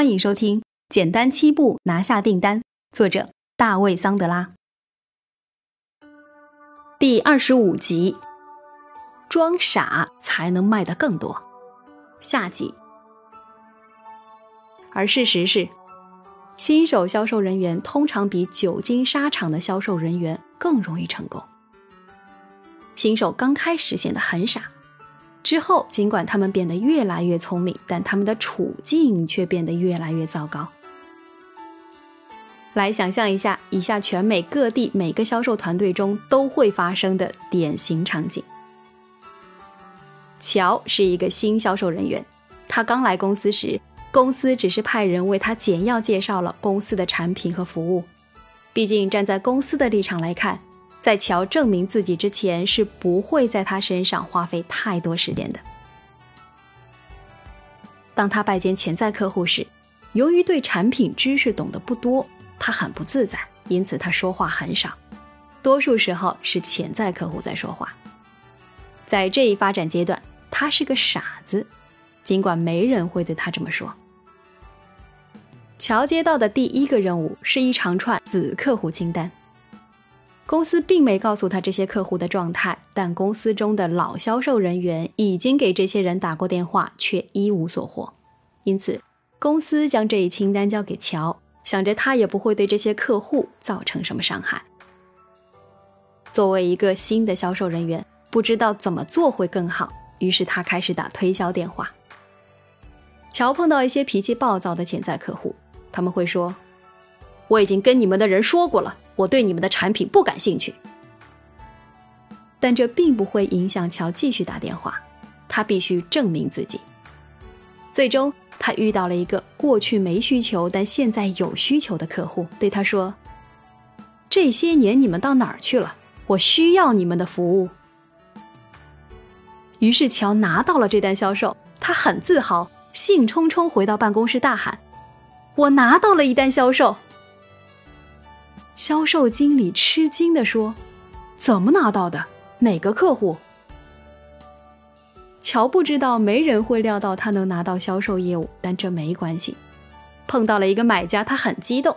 欢迎收听《简单七步拿下订单》，作者大卫·桑德拉。第二十五集：装傻才能卖得更多。下集。而事实是，新手销售人员通常比久经沙场的销售人员更容易成功。新手刚开始显得很傻。之后，尽管他们变得越来越聪明，但他们的处境却变得越来越糟糕。来想象一下，以下全美各地每个销售团队中都会发生的典型场景：乔是一个新销售人员，他刚来公司时，公司只是派人为他简要介绍了公司的产品和服务。毕竟，站在公司的立场来看。在乔证明自己之前，是不会在他身上花费太多时间的。当他拜见潜在客户时，由于对产品知识懂得不多，他很不自在，因此他说话很少。多数时候是潜在客户在说话。在这一发展阶段，他是个傻子，尽管没人会对他这么说。乔接到的第一个任务是一长串子客户清单。公司并没告诉他这些客户的状态，但公司中的老销售人员已经给这些人打过电话，却一无所获。因此，公司将这一清单交给乔，想着他也不会对这些客户造成什么伤害。作为一个新的销售人员，不知道怎么做会更好，于是他开始打推销电话。乔碰到一些脾气暴躁的潜在客户，他们会说：“我已经跟你们的人说过了。”我对你们的产品不感兴趣，但这并不会影响乔继续打电话。他必须证明自己。最终，他遇到了一个过去没需求但现在有需求的客户，对他说：“这些年你们到哪儿去了？我需要你们的服务。”于是，乔拿到了这单销售，他很自豪，兴冲冲回到办公室大喊：“我拿到了一单销售！”销售经理吃惊地说：“怎么拿到的？哪个客户？”乔不知道，没人会料到他能拿到销售业务，但这没关系。碰到了一个买家，他很激动，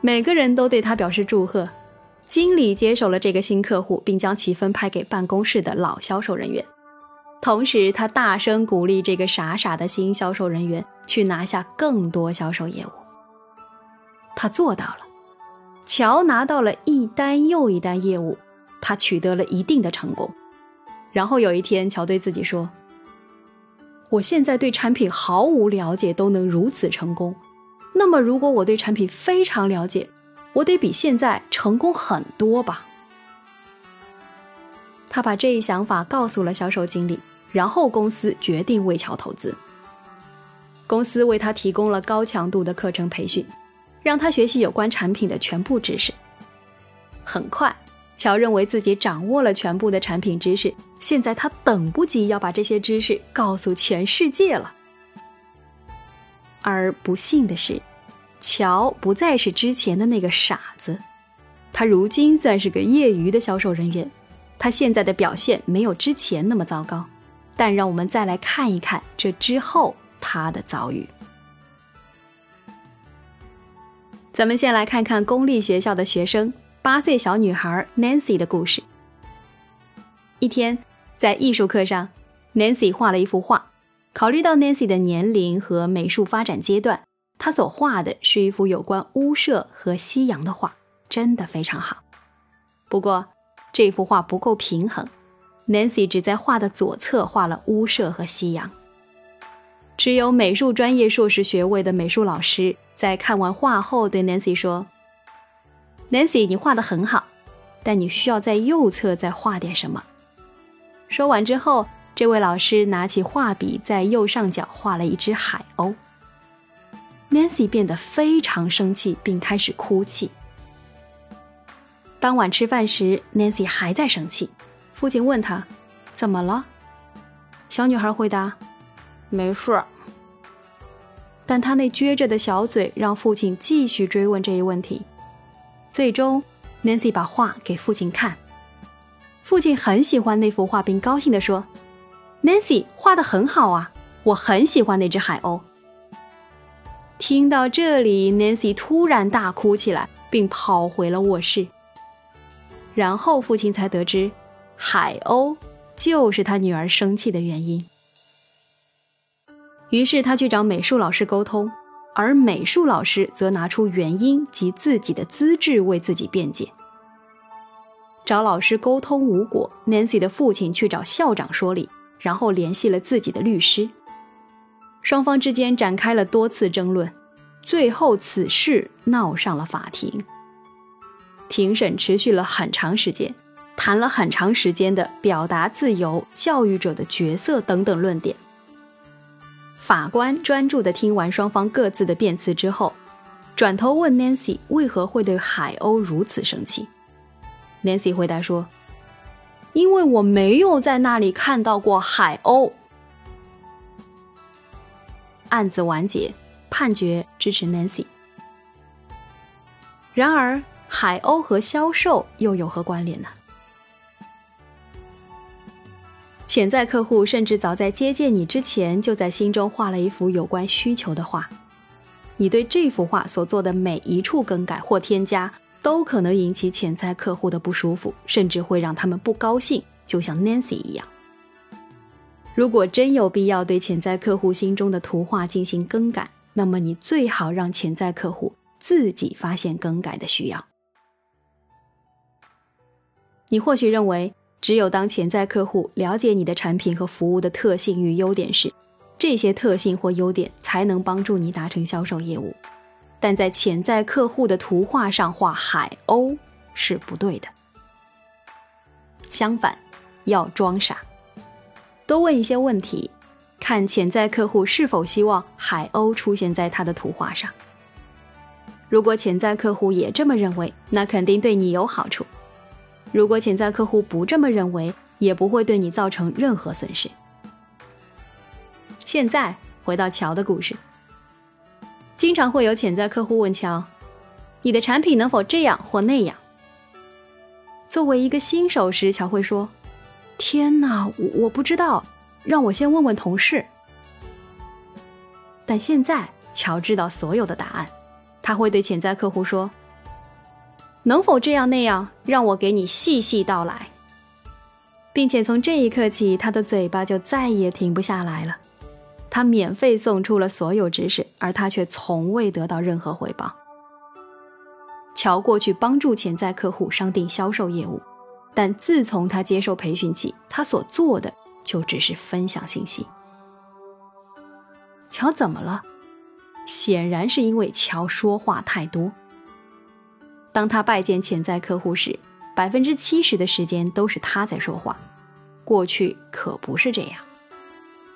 每个人都对他表示祝贺。经理接手了这个新客户，并将其分派给办公室的老销售人员，同时他大声鼓励这个傻傻的新销售人员去拿下更多销售业务。他做到了。乔拿到了一单又一单业务，他取得了一定的成功。然后有一天，乔对自己说：“我现在对产品毫无了解，都能如此成功。那么，如果我对产品非常了解，我得比现在成功很多吧？”他把这一想法告诉了销售经理，然后公司决定为乔投资。公司为他提供了高强度的课程培训。让他学习有关产品的全部知识。很快，乔认为自己掌握了全部的产品知识。现在他等不及要把这些知识告诉全世界了。而不幸的是，乔不再是之前的那个傻子，他如今算是个业余的销售人员。他现在的表现没有之前那么糟糕，但让我们再来看一看这之后他的遭遇。咱们先来看看公立学校的学生八岁小女孩 Nancy 的故事。一天，在艺术课上，Nancy 画了一幅画。考虑到 Nancy 的年龄和美术发展阶段，她所画的是一幅有关屋舍和夕阳的画，真的非常好。不过，这幅画不够平衡，Nancy 只在画的左侧画了屋舍和夕阳。只有美术专业硕士学位的美术老师。在看完画后，对 Nancy 说：“Nancy，你画的很好，但你需要在右侧再画点什么。”说完之后，这位老师拿起画笔，在右上角画了一只海鸥。Nancy 变得非常生气，并开始哭泣。当晚吃饭时，Nancy 还在生气。父亲问他：“怎么了？”小女孩回答：“没事。”但他那撅着的小嘴让父亲继续追问这一问题。最终，Nancy 把画给父亲看。父亲很喜欢那幅画，并高兴地说：“Nancy 画的很好啊，我很喜欢那只海鸥。”听到这里，Nancy 突然大哭起来，并跑回了卧室。然后父亲才得知，海鸥就是他女儿生气的原因。于是他去找美术老师沟通，而美术老师则拿出原因及自己的资质为自己辩解。找老师沟通无果，Nancy 的父亲去找校长说理，然后联系了自己的律师。双方之间展开了多次争论，最后此事闹上了法庭。庭审持续了很长时间，谈了很长时间的表达自由、教育者的角色等等论点。法官专注地听完双方各自的辩词之后，转头问 Nancy 为何会对海鸥如此生气。Nancy 回答说：“因为我没有在那里看到过海鸥。”案子完结，判决支持 Nancy。然而，海鸥和销售又有何关联呢？潜在客户甚至早在接见你之前，就在心中画了一幅有关需求的画。你对这幅画所做的每一处更改或添加，都可能引起潜在客户的不舒服，甚至会让他们不高兴，就像 Nancy 一样。如果真有必要对潜在客户心中的图画进行更改，那么你最好让潜在客户自己发现更改的需要。你或许认为。只有当潜在客户了解你的产品和服务的特性与优点时，这些特性或优点才能帮助你达成销售业务。但在潜在客户的图画上画海鸥是不对的。相反，要装傻，多问一些问题，看潜在客户是否希望海鸥出现在他的图画上。如果潜在客户也这么认为，那肯定对你有好处。如果潜在客户不这么认为，也不会对你造成任何损失。现在回到乔的故事，经常会有潜在客户问乔：“你的产品能否这样或那样？”作为一个新手时，乔会说：“天哪，我我不知道，让我先问问同事。”但现在乔知道所有的答案，他会对潜在客户说。能否这样那样？让我给你细细道来，并且从这一刻起，他的嘴巴就再也停不下来了。他免费送出了所有知识，而他却从未得到任何回报。乔过去帮助潜在客户商定销售业务，但自从他接受培训起，他所做的就只是分享信息。乔怎么了？显然是因为乔说话太多。当他拜见潜在客户时，百分之七十的时间都是他在说话。过去可不是这样，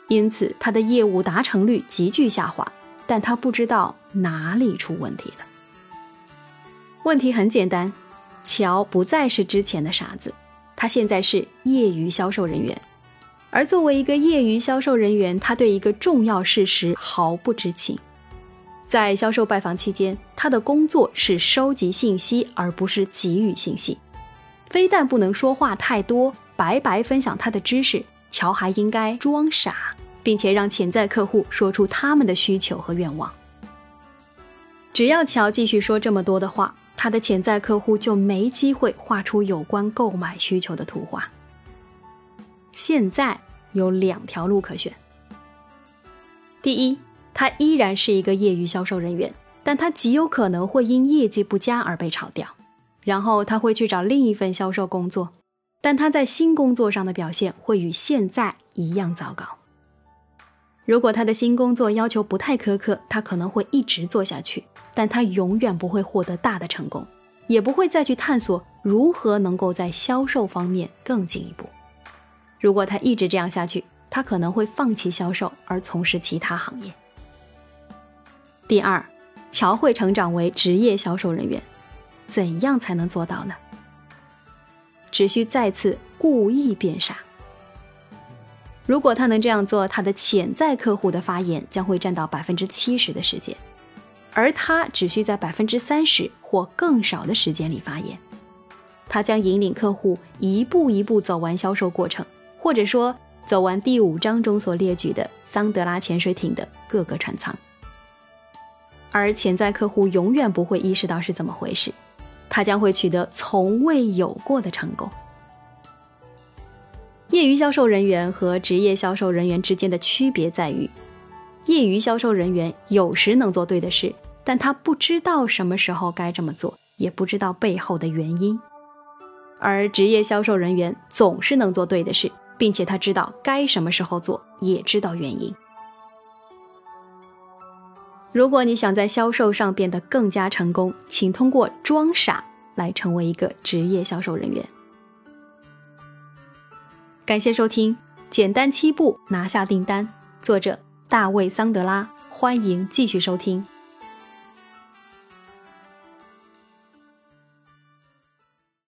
因此他的业务达成率急剧下滑。但他不知道哪里出问题了。问题很简单，乔不再是之前的傻子，他现在是业余销售人员。而作为一个业余销售人员，他对一个重要事实毫不知情。在销售拜访期间，他的工作是收集信息，而不是给予信息。非但不能说话太多，白白分享他的知识，乔还应该装傻，并且让潜在客户说出他们的需求和愿望。只要乔继续说这么多的话，他的潜在客户就没机会画出有关购买需求的图画。现在有两条路可选。第一。他依然是一个业余销售人员，但他极有可能会因业绩不佳而被炒掉，然后他会去找另一份销售工作，但他在新工作上的表现会与现在一样糟糕。如果他的新工作要求不太苛刻，他可能会一直做下去，但他永远不会获得大的成功，也不会再去探索如何能够在销售方面更进一步。如果他一直这样下去，他可能会放弃销售而从事其他行业。第二，乔会成长为职业销售人员，怎样才能做到呢？只需再次故意变傻。如果他能这样做，他的潜在客户的发言将会占到百分之七十的时间，而他只需在百分之三十或更少的时间里发言。他将引领客户一步一步走完销售过程，或者说走完第五章中所列举的桑德拉潜水艇的各个船舱。而潜在客户永远不会意识到是怎么回事，他将会取得从未有过的成功。业余销售人员和职业销售人员之间的区别在于，业余销售人员有时能做对的事，但他不知道什么时候该这么做，也不知道背后的原因；而职业销售人员总是能做对的事，并且他知道该什么时候做，也知道原因。如果你想在销售上变得更加成功，请通过装傻来成为一个职业销售人员。感谢收听《简单七步拿下订单》，作者大卫·桑德拉。欢迎继续收听。